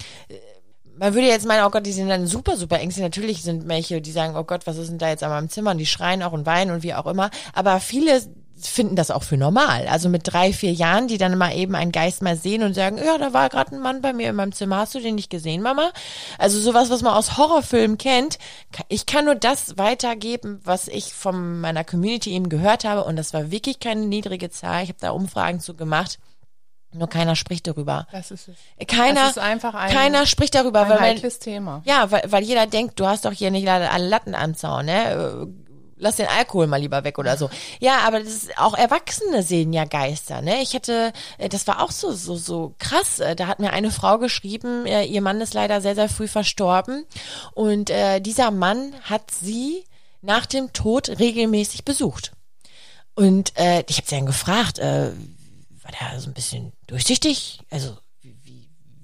man würde jetzt meinen, oh Gott, die sind dann super, super ängstlich. Natürlich sind welche, die sagen, oh Gott, was ist denn da jetzt an meinem Zimmer? Und die schreien auch und weinen und wie auch immer. Aber viele finden das auch für normal. Also mit drei, vier Jahren, die dann mal eben einen Geist mal sehen und sagen, ja, da war gerade ein Mann bei mir in meinem Zimmer, hast du den nicht gesehen, Mama? Also sowas, was man aus Horrorfilmen kennt. Ich kann nur das weitergeben, was ich von meiner Community eben gehört habe und das war wirklich keine niedrige Zahl. Ich habe da Umfragen zu gemacht. Nur keiner spricht darüber. Das ist es. Keiner, das ist einfach ein, keiner spricht darüber, ein weil heikles Thema. Ja, weil, weil jeder denkt, du hast doch hier nicht alle Latten am Zaun, ne? Lass den Alkohol mal lieber weg oder so. Ja, aber das ist, auch Erwachsene sehen ja Geister, ne? Ich hätte, äh, das war auch so, so, so krass. Äh, da hat mir eine Frau geschrieben, äh, ihr Mann ist leider sehr, sehr früh verstorben. Und äh, dieser Mann hat sie nach dem Tod regelmäßig besucht. Und äh, ich habe sie dann gefragt, äh, war der so ein bisschen durchsichtig? Also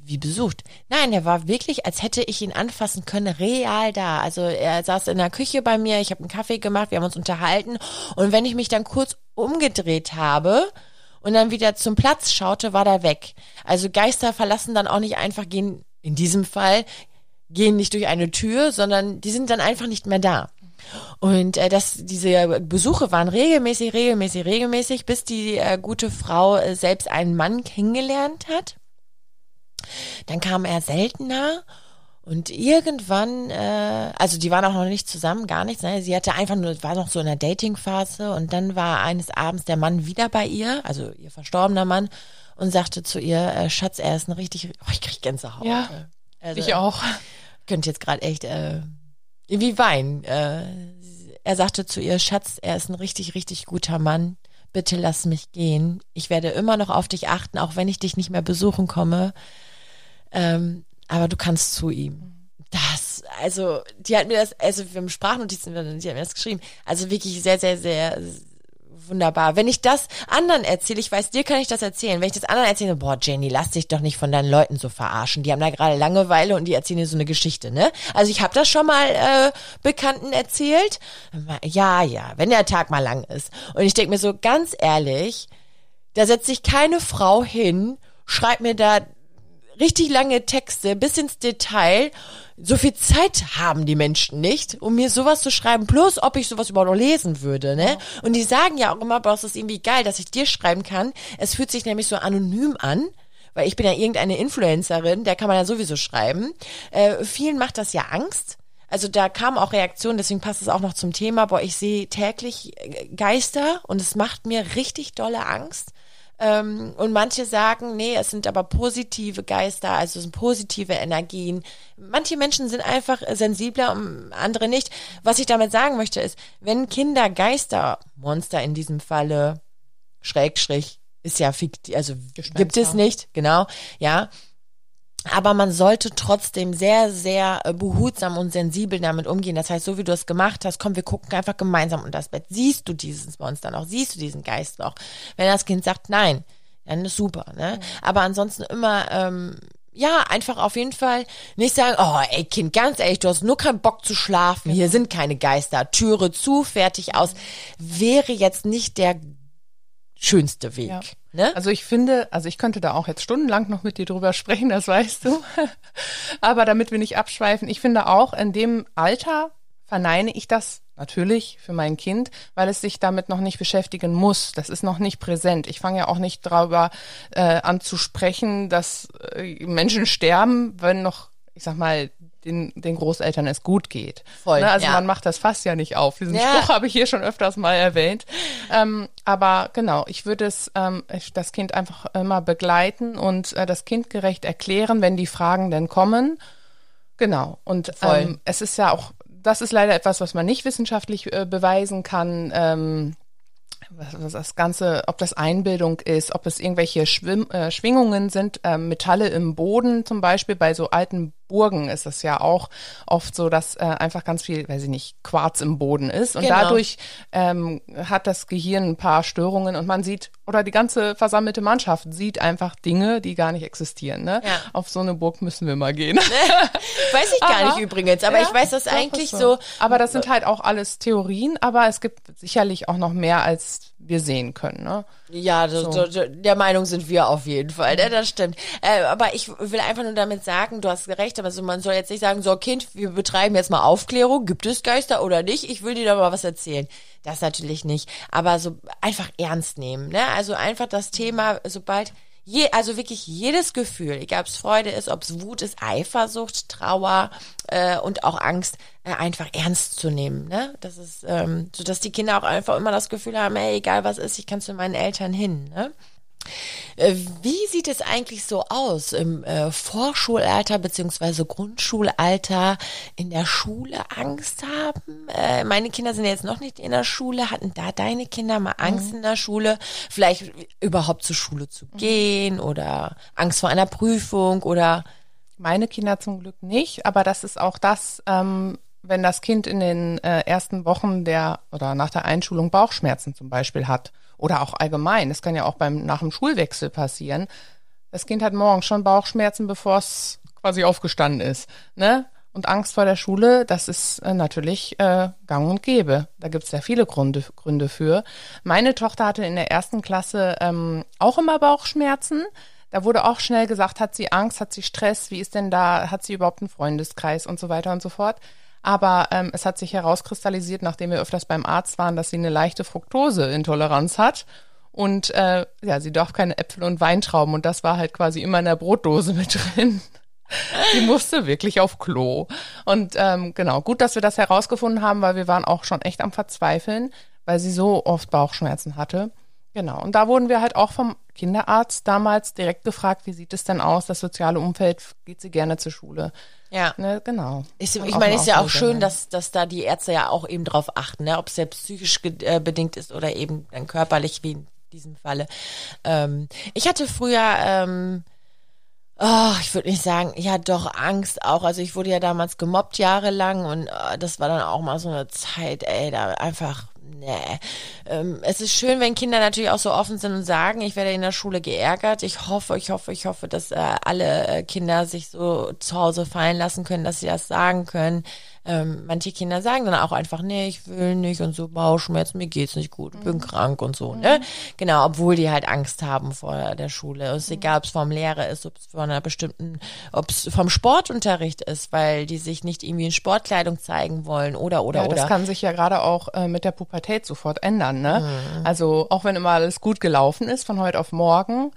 wie besucht. Nein, er war wirklich, als hätte ich ihn anfassen können, real da. Also er saß in der Küche bei mir, ich habe einen Kaffee gemacht, wir haben uns unterhalten und wenn ich mich dann kurz umgedreht habe und dann wieder zum Platz schaute, war der weg. Also Geister verlassen dann auch nicht einfach gehen, in diesem Fall, gehen nicht durch eine Tür, sondern die sind dann einfach nicht mehr da. Und äh, das, diese Besuche waren regelmäßig, regelmäßig, regelmäßig, bis die äh, gute Frau äh, selbst einen Mann kennengelernt hat. Dann kam er seltener und irgendwann, äh, also die waren auch noch nicht zusammen, gar nichts. Ne? Sie hatte einfach nur, war noch so in der Dating-Phase und dann war eines Abends der Mann wieder bei ihr, also ihr verstorbener Mann, und sagte zu ihr, äh, Schatz, er ist ein richtig, oh, ich krieg Gänsehaut. Ja, also, ich auch. Könnte jetzt gerade echt äh, wie weinen. Äh, er sagte zu ihr, Schatz, er ist ein richtig, richtig guter Mann. Bitte lass mich gehen. Ich werde immer noch auf dich achten, auch wenn ich dich nicht mehr besuchen komme. Ähm, aber du kannst zu ihm. Das, also, die hat mir das, also wir haben Sprachnotizen, die hat mir das geschrieben. Also wirklich sehr, sehr, sehr wunderbar. Wenn ich das anderen erzähle, ich weiß, dir kann ich das erzählen. Wenn ich das anderen erzähle, boah, Jenny, lass dich doch nicht von deinen Leuten so verarschen. Die haben da gerade Langeweile und die erzählen dir so eine Geschichte, ne? Also ich habe das schon mal äh, Bekannten erzählt. Ja, ja, wenn der Tag mal lang ist. Und ich denke mir so, ganz ehrlich, da setzt sich keine Frau hin, schreibt mir da richtig lange Texte bis ins Detail. So viel Zeit haben die Menschen nicht, um mir sowas zu schreiben. Plus, ob ich sowas überhaupt noch lesen würde, ne? Und die sagen ja auch immer, Boss, es ist irgendwie geil, dass ich dir schreiben kann. Es fühlt sich nämlich so anonym an. Weil ich bin ja irgendeine Influencerin, der kann man ja sowieso schreiben. Äh, vielen macht das ja Angst. Also da kamen auch Reaktionen, deswegen passt es auch noch zum Thema. Boah, ich sehe täglich Geister und es macht mir richtig dolle Angst. Ähm, und manche sagen, nee, es sind aber positive Geister, also es sind positive Energien. Manche Menschen sind einfach sensibler, andere nicht. Was ich damit sagen möchte ist, wenn Kinder Geister, Monster in diesem Falle, Schrägstrich, ist ja fiktiv, also gibt es nicht, genau, ja, aber man sollte trotzdem sehr, sehr äh, behutsam und sensibel damit umgehen. Das heißt, so wie du es gemacht hast, komm, wir gucken einfach gemeinsam unter das Bett. Siehst du dieses Monster noch? Siehst du diesen Geist noch? Wenn das Kind sagt nein, dann ist super. Ne? Mhm. Aber ansonsten immer ähm, ja, einfach auf jeden Fall nicht sagen, oh ey Kind, ganz ehrlich, du hast nur keinen Bock zu schlafen, hier sind keine Geister, Türe zu, fertig aus, wäre jetzt nicht der schönste Weg. Ja. Ne? Also ich finde, also ich könnte da auch jetzt stundenlang noch mit dir drüber sprechen, das weißt du. Aber damit wir nicht abschweifen, ich finde auch in dem Alter verneine ich das natürlich für mein Kind, weil es sich damit noch nicht beschäftigen muss. Das ist noch nicht präsent. Ich fange ja auch nicht darüber äh, an zu sprechen, dass äh, Menschen sterben, wenn noch, ich sag mal, den, den Großeltern es gut geht. Voll. Ne? Also ja. man macht das fast ja nicht auf. Diesen ja. Spruch habe ich hier schon öfters mal erwähnt. Ähm, aber genau, ich würde es ähm, das Kind einfach immer begleiten und äh, das kindgerecht erklären, wenn die Fragen denn kommen. Genau. Und ähm, es ist ja auch, das ist leider etwas, was man nicht wissenschaftlich äh, beweisen kann. Ähm, was das Ganze, ob das Einbildung ist, ob es irgendwelche Schwimm, äh, Schwingungen sind, äh, Metalle im Boden zum Beispiel bei so alten Burgen ist es ja auch oft so, dass äh, einfach ganz viel, weiß ich nicht, Quarz im Boden ist und genau. dadurch ähm, hat das Gehirn ein paar Störungen und man sieht oder die ganze versammelte Mannschaft sieht einfach Dinge, die gar nicht existieren. Ne? Ja. Auf so eine Burg müssen wir mal gehen. weiß ich gar aber, nicht übrigens, aber ja, ich weiß das eigentlich so. so. Aber das sind halt auch alles Theorien, aber es gibt sicherlich auch noch mehr als wir sehen können. Ne? Ja, so. So, der Meinung sind wir auf jeden Fall, ne? das stimmt. Äh, aber ich will einfach nur damit sagen, du hast recht, aber so, man soll jetzt nicht sagen, so Kind, wir betreiben jetzt mal Aufklärung, gibt es Geister oder nicht? Ich will dir da mal was erzählen. Das natürlich nicht. Aber so einfach ernst nehmen. Ne? Also einfach das Thema, sobald Je, also wirklich jedes Gefühl, egal ob es Freude ist, ob es Wut ist, Eifersucht, Trauer äh, und auch Angst, äh, einfach ernst zu nehmen. Ne? Das ist, ähm, so dass die Kinder auch einfach immer das Gefühl haben, ey, egal was ist, ich kann zu meinen Eltern hin. Ne? Äh, wie sieht es eigentlich so aus im äh, Vorschulalter beziehungsweise Grundschulalter in der Schule Angst haben? Äh, meine Kinder sind jetzt noch nicht in der Schule. Hatten da deine Kinder mal Angst mhm. in der Schule? Vielleicht überhaupt zur Schule zu mhm. gehen oder Angst vor einer Prüfung oder? Meine Kinder zum Glück nicht, aber das ist auch das, ähm, wenn das Kind in den äh, ersten Wochen der oder nach der Einschulung Bauchschmerzen zum Beispiel hat oder auch allgemein, das kann ja auch beim nach dem Schulwechsel passieren. Das Kind hat morgens schon Bauchschmerzen, bevor es quasi aufgestanden ist, ne? Und Angst vor der Schule, das ist äh, natürlich äh, gang und gäbe. Da gibt es sehr viele Gründe, Gründe für. Meine Tochter hatte in der ersten Klasse ähm, auch immer Bauchschmerzen. Da wurde auch schnell gesagt, hat sie Angst, hat sie Stress, wie ist denn da, hat sie überhaupt einen Freundeskreis und so weiter und so fort. Aber ähm, es hat sich herauskristallisiert, nachdem wir öfters beim Arzt waren, dass sie eine leichte Fructoseintoleranz hat. Und äh, ja, sie darf keine Äpfel und Weintrauben. Und das war halt quasi immer in der Brotdose mit drin. sie musste wirklich auf Klo. Und ähm, genau, gut, dass wir das herausgefunden haben, weil wir waren auch schon echt am Verzweifeln, weil sie so oft Bauchschmerzen hatte. Genau. Und da wurden wir halt auch vom Kinderarzt damals direkt gefragt, wie sieht es denn aus, das soziale Umfeld, geht sie gerne zur Schule? Ja. Ne, genau. Ich, ich meine, ist ja auch schön, dass, dass da die Ärzte ja auch eben drauf achten, ne? ob es ja psychisch äh, bedingt ist oder eben dann körperlich, wie in diesem Falle. Ähm, ich hatte früher, ähm, oh, ich würde nicht sagen, ja doch Angst auch. Also ich wurde ja damals gemobbt jahrelang und äh, das war dann auch mal so eine Zeit, ey, da einfach nee. Ähm, es ist schön, wenn Kinder natürlich auch so offen sind und sagen, ich werde in der Schule geärgert. Ich hoffe, ich hoffe, ich hoffe, dass äh, alle äh, Kinder sich so zu Hause fallen lassen können, dass sie das sagen können. Ähm, manche Kinder sagen dann auch einfach, nee, ich will nicht und so Bauchschmerzen, mir geht's nicht gut, ich bin mhm. krank und so, ne? Genau, obwohl die halt Angst haben vor der Schule. Es ist mhm. egal, ob es vom Lehrer ist, ob es von einer bestimmten, ob es vom Sportunterricht ist, weil die sich nicht irgendwie in Sportkleidung zeigen wollen oder oder ja, oder. Das kann sich ja gerade auch äh, mit der Pubertät sofort ändern, ne? Mhm. Also auch wenn immer alles gut gelaufen ist von heute auf morgen,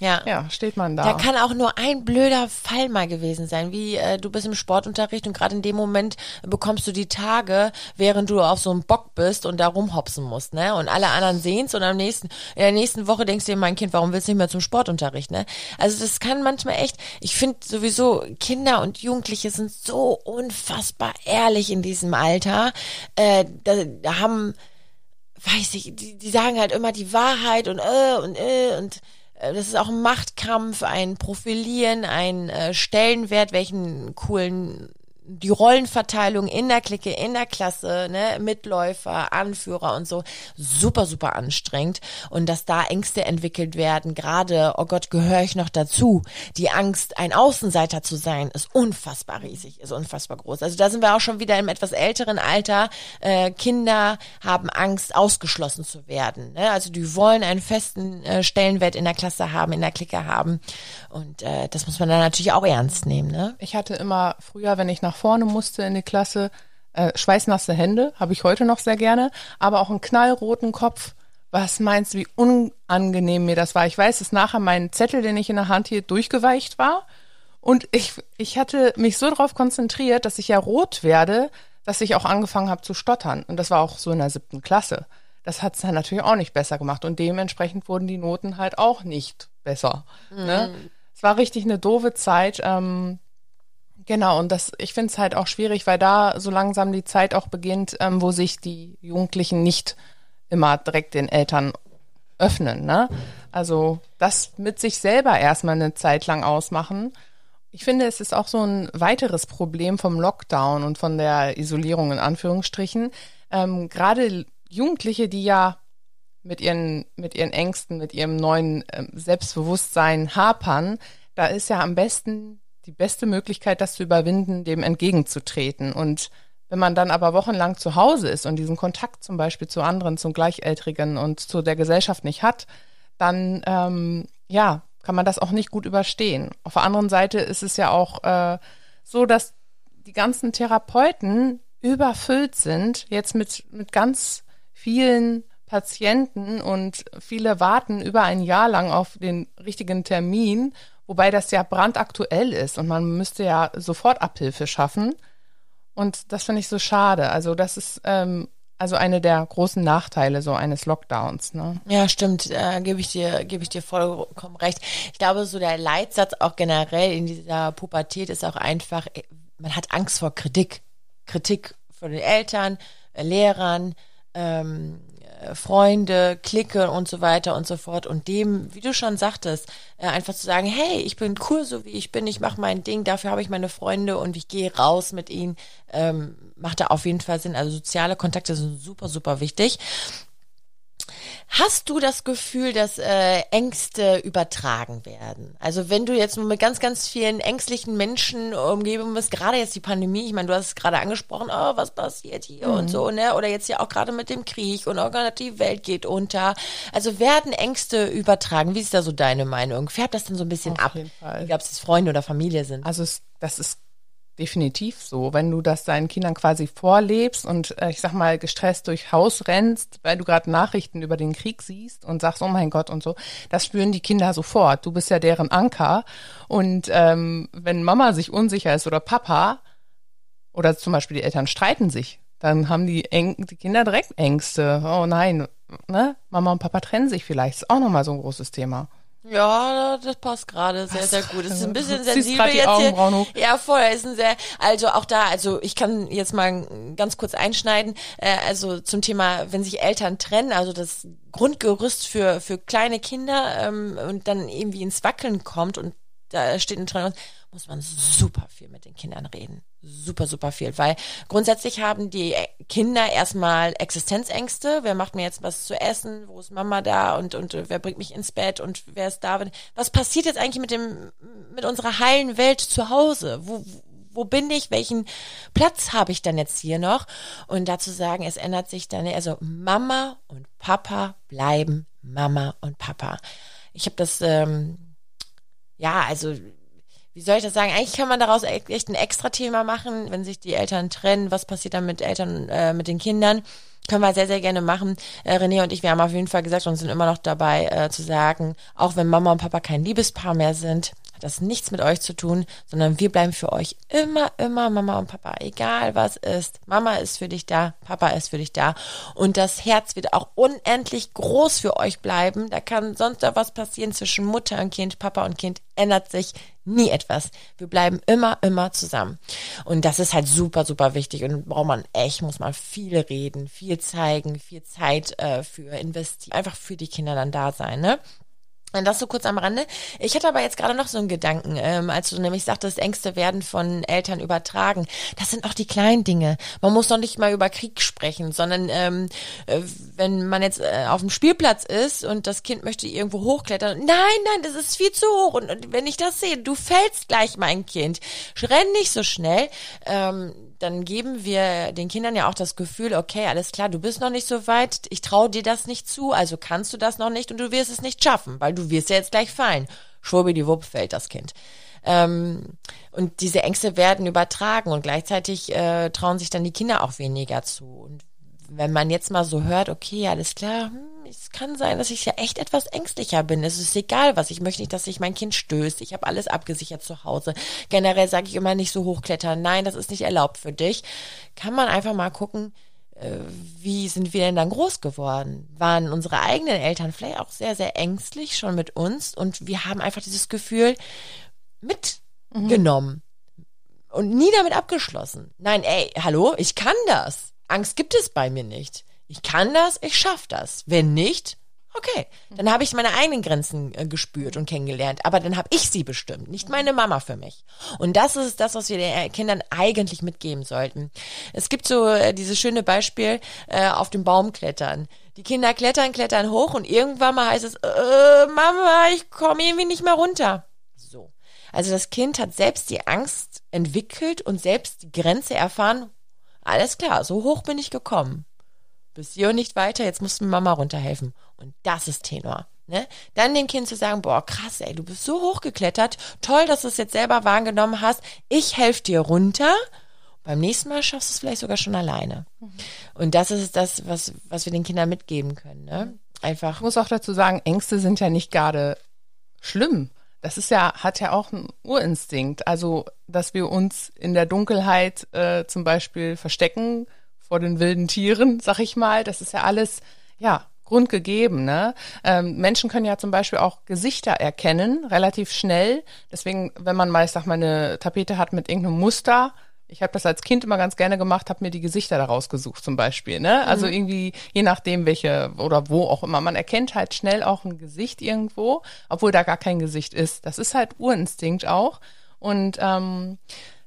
ja. ja, steht man da. Da kann auch nur ein blöder Fall mal gewesen sein, wie äh, du bist im Sportunterricht und gerade in dem Moment bekommst du die Tage, während du auf so einem Bock bist und da rumhopsen musst, ne? Und alle anderen sehen's und am nächsten, in der nächsten Woche denkst du dir, mein Kind, warum willst du nicht mehr zum Sportunterricht, ne? Also das kann manchmal echt, ich finde sowieso, Kinder und Jugendliche sind so unfassbar ehrlich in diesem Alter. Äh, da, da haben, weiß ich, die, die sagen halt immer die Wahrheit und äh und äh und das ist auch ein Machtkampf, ein Profilieren, ein äh, Stellenwert, welchen coolen die Rollenverteilung in der Clique, in der Klasse, ne, Mitläufer, Anführer und so, super, super anstrengend. Und dass da Ängste entwickelt werden, gerade, oh Gott, gehöre ich noch dazu? Die Angst, ein Außenseiter zu sein, ist unfassbar riesig, ist unfassbar groß. Also da sind wir auch schon wieder im etwas älteren Alter. Äh, Kinder haben Angst, ausgeschlossen zu werden. Ne? Also die wollen einen festen äh, Stellenwert in der Klasse haben, in der Clique haben. Und äh, das muss man dann natürlich auch ernst nehmen. Ne? Ich hatte immer früher, wenn ich nach vorne musste in die Klasse. Äh, schweißnasse Hände habe ich heute noch sehr gerne, aber auch einen knallroten Kopf. Was meinst du, wie unangenehm mir das war? Ich weiß, dass nachher mein Zettel, den ich in der Hand hielt, durchgeweicht war. Und ich, ich hatte mich so darauf konzentriert, dass ich ja rot werde, dass ich auch angefangen habe zu stottern. Und das war auch so in der siebten Klasse. Das hat es dann natürlich auch nicht besser gemacht. Und dementsprechend wurden die Noten halt auch nicht besser. Mhm. Ne? Es war richtig eine doofe Zeit. Ähm, Genau, und das, ich finde es halt auch schwierig, weil da so langsam die Zeit auch beginnt, ähm, wo sich die Jugendlichen nicht immer direkt den Eltern öffnen. Ne? Also das mit sich selber erstmal eine Zeit lang ausmachen. Ich finde, es ist auch so ein weiteres Problem vom Lockdown und von der Isolierung in Anführungsstrichen. Ähm, Gerade Jugendliche, die ja mit ihren, mit ihren Ängsten, mit ihrem neuen äh, Selbstbewusstsein hapern, da ist ja am besten die beste Möglichkeit, das zu überwinden, dem entgegenzutreten. Und wenn man dann aber wochenlang zu Hause ist und diesen Kontakt zum Beispiel zu anderen, zum Gleichaltrigen und zu der Gesellschaft nicht hat, dann ähm, ja, kann man das auch nicht gut überstehen. Auf der anderen Seite ist es ja auch äh, so, dass die ganzen Therapeuten überfüllt sind, jetzt mit, mit ganz vielen Patienten und viele warten über ein Jahr lang auf den richtigen Termin Wobei das ja brandaktuell ist und man müsste ja sofort Abhilfe schaffen. Und das finde ich so schade. Also das ist ähm, also eine der großen Nachteile so eines Lockdowns. Ne? Ja, stimmt. Äh, gebe ich dir gebe ich dir vollkommen recht. Ich glaube, so der Leitsatz auch generell in dieser Pubertät ist auch einfach, man hat Angst vor Kritik, Kritik von den Eltern, äh, Lehrern. Ähm, Freunde, Clique und so weiter und so fort. Und dem, wie du schon sagtest, äh, einfach zu sagen, hey, ich bin cool, so wie ich bin, ich mache mein Ding, dafür habe ich meine Freunde und ich gehe raus mit ihnen, ähm, macht da auf jeden Fall Sinn. Also soziale Kontakte sind super, super wichtig. Hast du das Gefühl, dass äh, Ängste übertragen werden? Also wenn du jetzt mit ganz, ganz vielen ängstlichen Menschen umgeben bist, gerade jetzt die Pandemie, ich meine, du hast es gerade angesprochen, oh, was passiert hier mhm. und so, ne? Oder jetzt ja auch gerade mit dem Krieg und oh die Welt geht unter. Also werden Ängste übertragen? Wie ist da so deine Meinung? Färbt das dann so ein bisschen Auf ab? Jeden Fall. Egal, ob es Freunde oder Familie sind. Also das ist definitiv so. Wenn du das deinen Kindern quasi vorlebst und äh, ich sag mal gestresst durch Haus rennst, weil du gerade Nachrichten über den Krieg siehst und sagst, oh mein Gott und so, das spüren die Kinder sofort. Du bist ja deren Anker. Und ähm, wenn Mama sich unsicher ist oder Papa oder zum Beispiel die Eltern streiten sich, dann haben die, Eng die Kinder direkt Ängste. Oh nein, ne? Mama und Papa trennen sich vielleicht. Ist auch nochmal so ein großes Thema. Ja, das passt gerade sehr, sehr gut. Es ist ein bisschen sensibel jetzt hier. Hoch. Ja, voll. Ist ein sehr, also auch da, also ich kann jetzt mal ganz kurz einschneiden. Äh, also zum Thema, wenn sich Eltern trennen, also das Grundgerüst für für kleine Kinder ähm, und dann irgendwie ins Wackeln kommt und da steht ein Trennung, muss man super viel mit den Kindern reden. Super, super viel. Weil grundsätzlich haben die Kinder erstmal Existenzängste. Wer macht mir jetzt was zu essen? Wo ist Mama da? Und, und wer bringt mich ins Bett? Und wer ist da? Was passiert jetzt eigentlich mit dem, mit unserer heilen Welt zu Hause? Wo, wo bin ich, welchen Platz habe ich dann jetzt hier noch? Und dazu sagen, es ändert sich dann, also Mama und Papa bleiben Mama und Papa. Ich habe das, ähm, ja, also wie soll ich das sagen? Eigentlich kann man daraus e-, echt ein extra Thema machen, wenn sich die Eltern trennen. Was passiert dann mit Eltern, äh, mit den Kindern? Können wir sehr, sehr gerne machen. Äh, René und ich, wir haben auf jeden Fall gesagt und sind immer noch dabei äh, zu sagen, auch wenn Mama und Papa kein Liebespaar mehr sind, das nichts mit euch zu tun, sondern wir bleiben für euch immer, immer Mama und Papa, egal was ist. Mama ist für dich da, Papa ist für dich da und das Herz wird auch unendlich groß für euch bleiben. Da kann sonst auch was passieren zwischen Mutter und Kind, Papa und Kind, ändert sich nie etwas. Wir bleiben immer, immer zusammen. Und das ist halt super, super wichtig und braucht man echt, muss man viel reden, viel zeigen, viel Zeit äh, für investieren, einfach für die Kinder dann da sein, ne? Das so kurz am Rande. Ich hatte aber jetzt gerade noch so einen Gedanken, ähm, als du nämlich sagtest, Ängste werden von Eltern übertragen. Das sind auch die kleinen Dinge. Man muss doch nicht mal über Krieg sprechen, sondern ähm, äh, wenn man jetzt äh, auf dem Spielplatz ist und das Kind möchte irgendwo hochklettern, nein, nein, das ist viel zu hoch. Und, und wenn ich das sehe, du fällst gleich, mein Kind. Renn nicht so schnell. Ähm, dann geben wir den Kindern ja auch das Gefühl, okay, alles klar, du bist noch nicht so weit, ich traue dir das nicht zu, also kannst du das noch nicht und du wirst es nicht schaffen, weil du wirst ja jetzt gleich fallen. Schwurbidi-wupp fällt das Kind. Ähm, und diese Ängste werden übertragen und gleichzeitig äh, trauen sich dann die Kinder auch weniger zu. Und wenn man jetzt mal so hört, okay, alles klar, hm, es kann sein, dass ich ja echt etwas ängstlicher bin. Es ist egal was. Ich möchte nicht, dass sich mein Kind stößt. Ich habe alles abgesichert zu Hause. Generell sage ich immer nicht so hochklettern. Nein, das ist nicht erlaubt für dich. Kann man einfach mal gucken, äh, wie sind wir denn dann groß geworden? Waren unsere eigenen Eltern vielleicht auch sehr, sehr ängstlich schon mit uns und wir haben einfach dieses Gefühl mitgenommen mhm. und nie damit abgeschlossen. Nein, ey, hallo, ich kann das. Angst gibt es bei mir nicht ich kann das, ich schaffe das. Wenn nicht, okay, dann habe ich meine eigenen Grenzen äh, gespürt und kennengelernt, aber dann habe ich sie bestimmt, nicht meine Mama für mich. Und das ist das, was wir den Kindern eigentlich mitgeben sollten. Es gibt so äh, dieses schöne Beispiel äh, auf dem Baum klettern. Die Kinder klettern, klettern hoch und irgendwann mal heißt es, äh, Mama, ich komme irgendwie nicht mehr runter. So. Also das Kind hat selbst die Angst entwickelt und selbst die Grenze erfahren. Alles klar, so hoch bin ich gekommen bis hier und nicht weiter, jetzt musst du Mama runterhelfen. Und das ist Tenor. Ne? Dann dem Kind zu sagen, boah, krass, ey, du bist so hochgeklettert, toll, dass du es jetzt selber wahrgenommen hast, ich helfe dir runter. Beim nächsten Mal schaffst du es vielleicht sogar schon alleine. Mhm. Und das ist das, was, was wir den Kindern mitgeben können. Ne? Einfach. Ich muss auch dazu sagen, Ängste sind ja nicht gerade schlimm. Das ist ja, hat ja auch einen Urinstinkt. Also, dass wir uns in der Dunkelheit äh, zum Beispiel verstecken vor den wilden Tieren, sag ich mal. Das ist ja alles, ja, grundgegeben. Ne? Ähm, Menschen können ja zum Beispiel auch Gesichter erkennen, relativ schnell. Deswegen, wenn man mal, ich sag mal, eine Tapete hat mit irgendeinem Muster, ich habe das als Kind immer ganz gerne gemacht, habe mir die Gesichter daraus gesucht zum Beispiel. Ne? Also mhm. irgendwie, je nachdem welche oder wo auch immer. Man erkennt halt schnell auch ein Gesicht irgendwo, obwohl da gar kein Gesicht ist. Das ist halt Urinstinkt auch. Und ähm,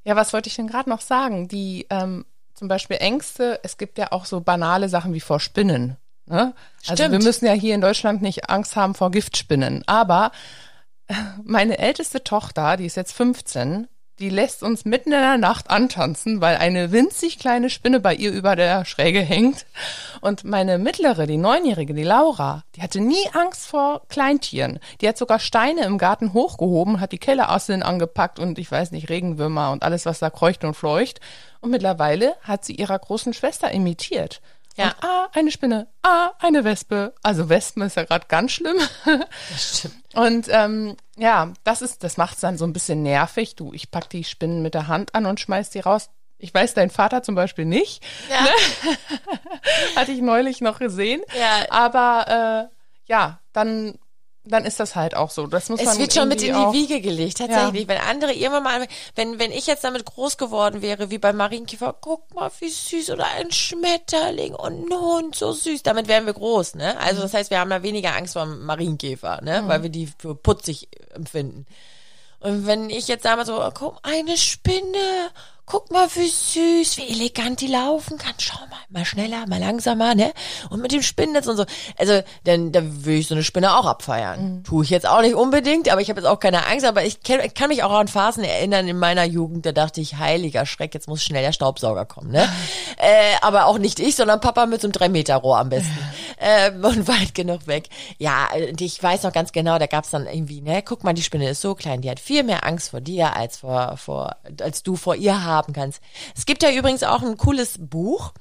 ja, was wollte ich denn gerade noch sagen? Die ähm, zum Beispiel Ängste, es gibt ja auch so banale Sachen wie vor Spinnen. Ne? Also wir müssen ja hier in Deutschland nicht Angst haben vor Giftspinnen. Aber meine älteste Tochter, die ist jetzt 15, die lässt uns mitten in der Nacht antanzen, weil eine winzig kleine Spinne bei ihr über der Schräge hängt. Und meine mittlere, die Neunjährige, die Laura, die hatte nie Angst vor Kleintieren. Die hat sogar Steine im Garten hochgehoben, hat die Kellerasseln angepackt und ich weiß nicht, Regenwürmer und alles, was da kreucht und fleucht. Und mittlerweile hat sie ihrer großen Schwester imitiert. Ja. Und, ah, eine Spinne, ah, eine Wespe. Also Wespen ist ja gerade ganz schlimm. Das stimmt. Und ähm, ja, das ist, das macht es dann so ein bisschen nervig. Du, ich pack die Spinnen mit der Hand an und schmeiß die raus. Ich weiß dein Vater zum Beispiel nicht. Ja. Ne? Hatte ich neulich noch gesehen. Ja. Aber äh, ja, dann dann ist das halt auch so. Das muss es man wird schon mit in die Wiege gelegt, tatsächlich. Ja. Wenn andere irgendwann mal, wenn, wenn ich jetzt damit groß geworden wäre, wie bei Marienkäfer, guck mal, wie süß, oder ein Schmetterling und ein Hund, so süß. Damit wären wir groß, ne? Also, das heißt, wir haben da weniger Angst vor Marienkäfer, ne? Mhm. Weil wir die für putzig empfinden. Und wenn ich jetzt mal so, oh, guck, eine Spinne, guck mal, wie süß, wie elegant die laufen kann. Schau mal, mal schneller, mal langsamer, ne? Und mit dem Spinnennetz und so. Also, dann, dann will ich so eine Spinne auch abfeiern. Mhm. Tue ich jetzt auch nicht unbedingt, aber ich habe jetzt auch keine Angst. Aber ich kenn, kann mich auch an Phasen erinnern in meiner Jugend, da dachte ich, heiliger Schreck, jetzt muss schnell der Staubsauger kommen, ne? äh, aber auch nicht ich, sondern Papa mit so einem 3-Meter-Rohr am besten. äh, und weit genug weg. Ja, und ich weiß noch ganz genau, da gab's dann irgendwie, ne, guck mal, die Spinne ist so klein, die hat viel mehr Angst vor dir als vor, vor, als du vor ihr hast haben kannst. Es gibt ja übrigens auch ein cooles Buch,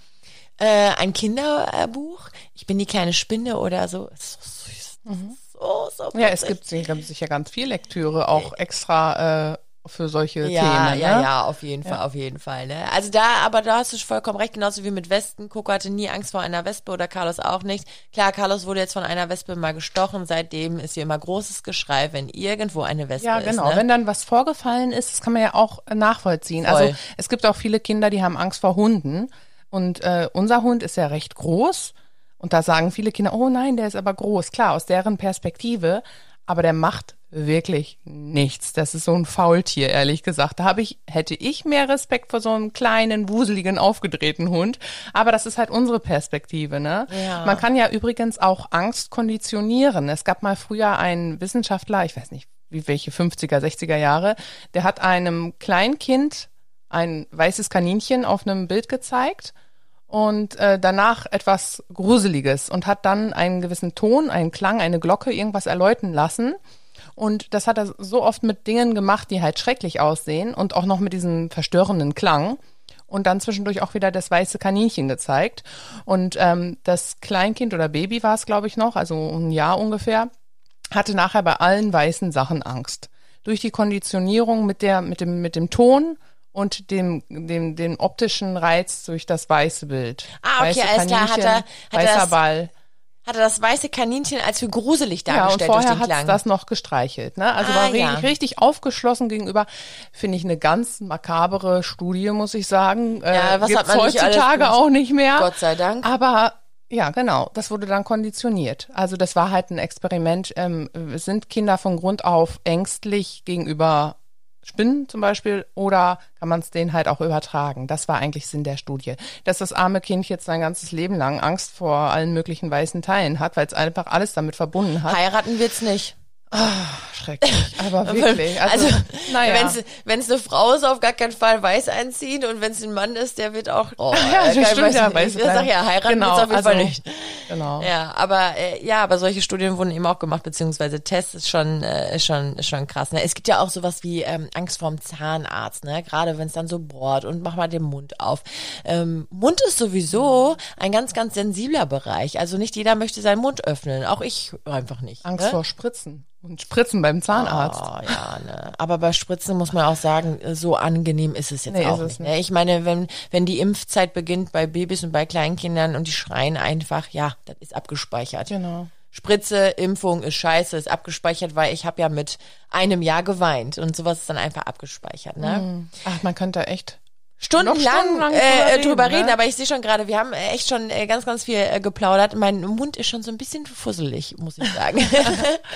äh, ein Kinderbuch. Ich bin die kleine Spinne oder so. so süß. Mhm. So, so ja, es gibt sicher ganz viel Lektüre, auch extra äh, für solche ja, Themen. Ja, ne? ja, auf jeden Fall, auf jeden Fall. Ne? Also da, aber da hast du vollkommen recht, genauso wie mit Wespen. Coco hatte nie Angst vor einer Wespe oder Carlos auch nicht. Klar, Carlos wurde jetzt von einer Wespe mal gestochen. Seitdem ist hier immer großes Geschrei, wenn irgendwo eine Wespe ist. Ja, genau. Ist, ne? Wenn dann was vorgefallen ist, das kann man ja auch nachvollziehen. Voll. Also es gibt auch viele Kinder, die haben Angst vor Hunden. Und äh, unser Hund ist ja recht groß. Und da sagen viele Kinder, oh nein, der ist aber groß. Klar, aus deren Perspektive. Aber der macht wirklich nichts. Das ist so ein Faultier, ehrlich gesagt. Da habe ich, hätte ich mehr Respekt vor so einem kleinen, wuseligen, aufgedrehten Hund. Aber das ist halt unsere Perspektive, ne? Ja. Man kann ja übrigens auch Angst konditionieren. Es gab mal früher einen Wissenschaftler, ich weiß nicht, wie welche 50er, 60er Jahre, der hat einem Kleinkind ein weißes Kaninchen auf einem Bild gezeigt und äh, danach etwas Gruseliges und hat dann einen gewissen Ton, einen Klang, eine Glocke, irgendwas erläuten lassen. Und das hat er so oft mit Dingen gemacht, die halt schrecklich aussehen und auch noch mit diesem verstörenden Klang. Und dann zwischendurch auch wieder das weiße Kaninchen gezeigt. Und ähm, das Kleinkind oder Baby war es, glaube ich, noch, also ein Jahr ungefähr, hatte nachher bei allen weißen Sachen Angst. Durch die Konditionierung mit der, mit dem, mit dem Ton und dem, dem, dem optischen Reiz durch das weiße Bild. Ah, okay, weiße alles klar, hat er, hat weißer das, Ball hat er das weiße Kaninchen als für gruselig dargestellt ja, und vorher hat es das noch gestreichelt. Ne? Also ah, war ja. richtig, richtig aufgeschlossen gegenüber, finde ich eine ganz makabere Studie, muss ich sagen. Äh, ja, was hat man heutzutage auch nicht mehr. Gott sei Dank. Aber ja, genau. Das wurde dann konditioniert. Also das war halt ein Experiment. Ähm, sind Kinder von Grund auf ängstlich gegenüber Spinnen zum Beispiel oder kann man es denen halt auch übertragen? Das war eigentlich Sinn der Studie. Dass das arme Kind jetzt sein ganzes Leben lang Angst vor allen möglichen weißen Teilen hat, weil es einfach alles damit verbunden hat. Heiraten wird's nicht. Ach, schrecklich, aber wirklich. Also, also naja. wenn es eine Frau ist, auf gar keinen Fall weiß einziehen und wenn es ein Mann ist, der wird auch. Oh, ja, das stimmt weiß, ja, weiß ich sag ja, heiraten genau, auf jeden also, Fall nicht. Genau. Ja, aber äh, ja, aber solche Studien wurden eben auch gemacht beziehungsweise Tests ist schon äh, ist schon ist schon krass. Ne? Es gibt ja auch sowas wie ähm, Angst vorm Zahnarzt, ne? Gerade wenn es dann so bohrt und mach mal den Mund auf. Ähm, Mund ist sowieso ein ganz ganz sensibler Bereich. Also nicht jeder möchte seinen Mund öffnen, auch ich einfach nicht. Angst ne? vor Spritzen. Und Spritzen beim Zahnarzt. Oh, ja, ne. Aber bei Spritzen muss man auch sagen, so angenehm ist es jetzt nee, auch nicht, ne? Ich meine, wenn, wenn die Impfzeit beginnt bei Babys und bei Kleinkindern und die schreien einfach, ja, das ist abgespeichert. Genau. Spritze, Impfung ist scheiße, ist abgespeichert, weil ich habe ja mit einem Jahr geweint und sowas ist dann einfach abgespeichert, ne? Mhm. Ach, man könnte echt stundenlang, stundenlang äh, drüber, reden, drüber reden, ne? aber ich sehe schon gerade, wir haben echt schon äh, ganz, ganz viel äh, geplaudert. Mein Mund ist schon so ein bisschen fusselig, muss ich sagen.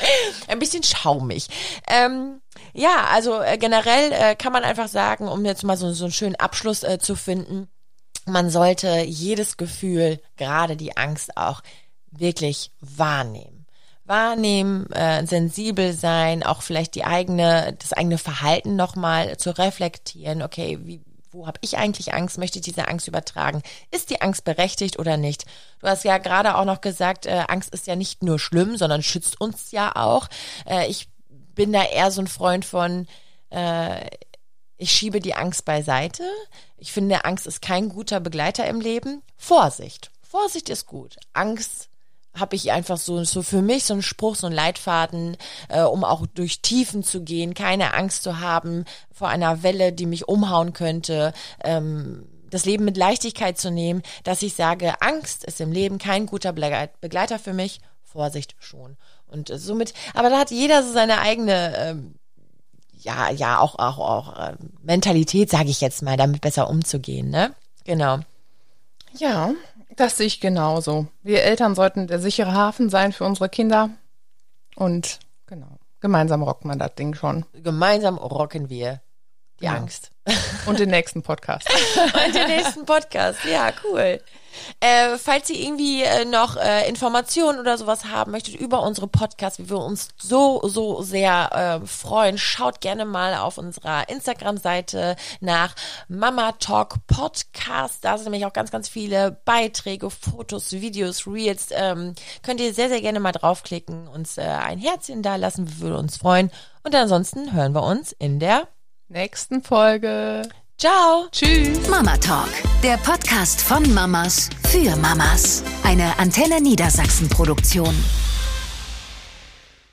ein bisschen schaumig. Ähm, ja, also äh, generell äh, kann man einfach sagen, um jetzt mal so, so einen schönen Abschluss äh, zu finden, man sollte jedes Gefühl, gerade die Angst auch, wirklich wahrnehmen wahrnehmen, äh, sensibel sein, auch vielleicht die eigene, das eigene Verhalten nochmal zu reflektieren. Okay, wie, wo habe ich eigentlich Angst? Möchte ich diese Angst übertragen? Ist die Angst berechtigt oder nicht? Du hast ja gerade auch noch gesagt, äh, Angst ist ja nicht nur schlimm, sondern schützt uns ja auch. Äh, ich bin da eher so ein Freund von, äh, ich schiebe die Angst beiseite. Ich finde, Angst ist kein guter Begleiter im Leben. Vorsicht. Vorsicht ist gut. Angst habe ich einfach so, so für mich so einen Spruch, so einen Leitfaden, äh, um auch durch Tiefen zu gehen, keine Angst zu haben vor einer Welle, die mich umhauen könnte, ähm, das Leben mit Leichtigkeit zu nehmen, dass ich sage, Angst ist im Leben kein guter Begleiter für mich, Vorsicht schon. Und äh, somit, aber da hat jeder so seine eigene, ähm, ja, ja, auch, auch, auch äh, Mentalität, sage ich jetzt mal, damit besser umzugehen, ne? Genau. Ja, das sehe ich genauso. Wir Eltern sollten der sichere Hafen sein für unsere Kinder. Und genau. Gemeinsam rockt man das Ding schon. Gemeinsam rocken wir die Ja. Angst. Und den nächsten Podcast. Und den nächsten Podcast. Ja, cool. Äh, falls ihr irgendwie äh, noch äh, Informationen oder sowas haben möchtet über unsere Podcasts, wie wir uns so, so sehr äh, freuen, schaut gerne mal auf unserer Instagram-Seite nach Mama Talk Podcast. Da sind nämlich auch ganz, ganz viele Beiträge, Fotos, Videos, Reels. Ähm, könnt ihr sehr, sehr gerne mal draufklicken, uns äh, ein Herzchen da lassen. Wir würden uns freuen. Und ansonsten hören wir uns in der Nächsten Folge. Ciao! Tschüss. Mama Talk, der Podcast von Mamas für Mamas. Eine Antenne Niedersachsen Produktion.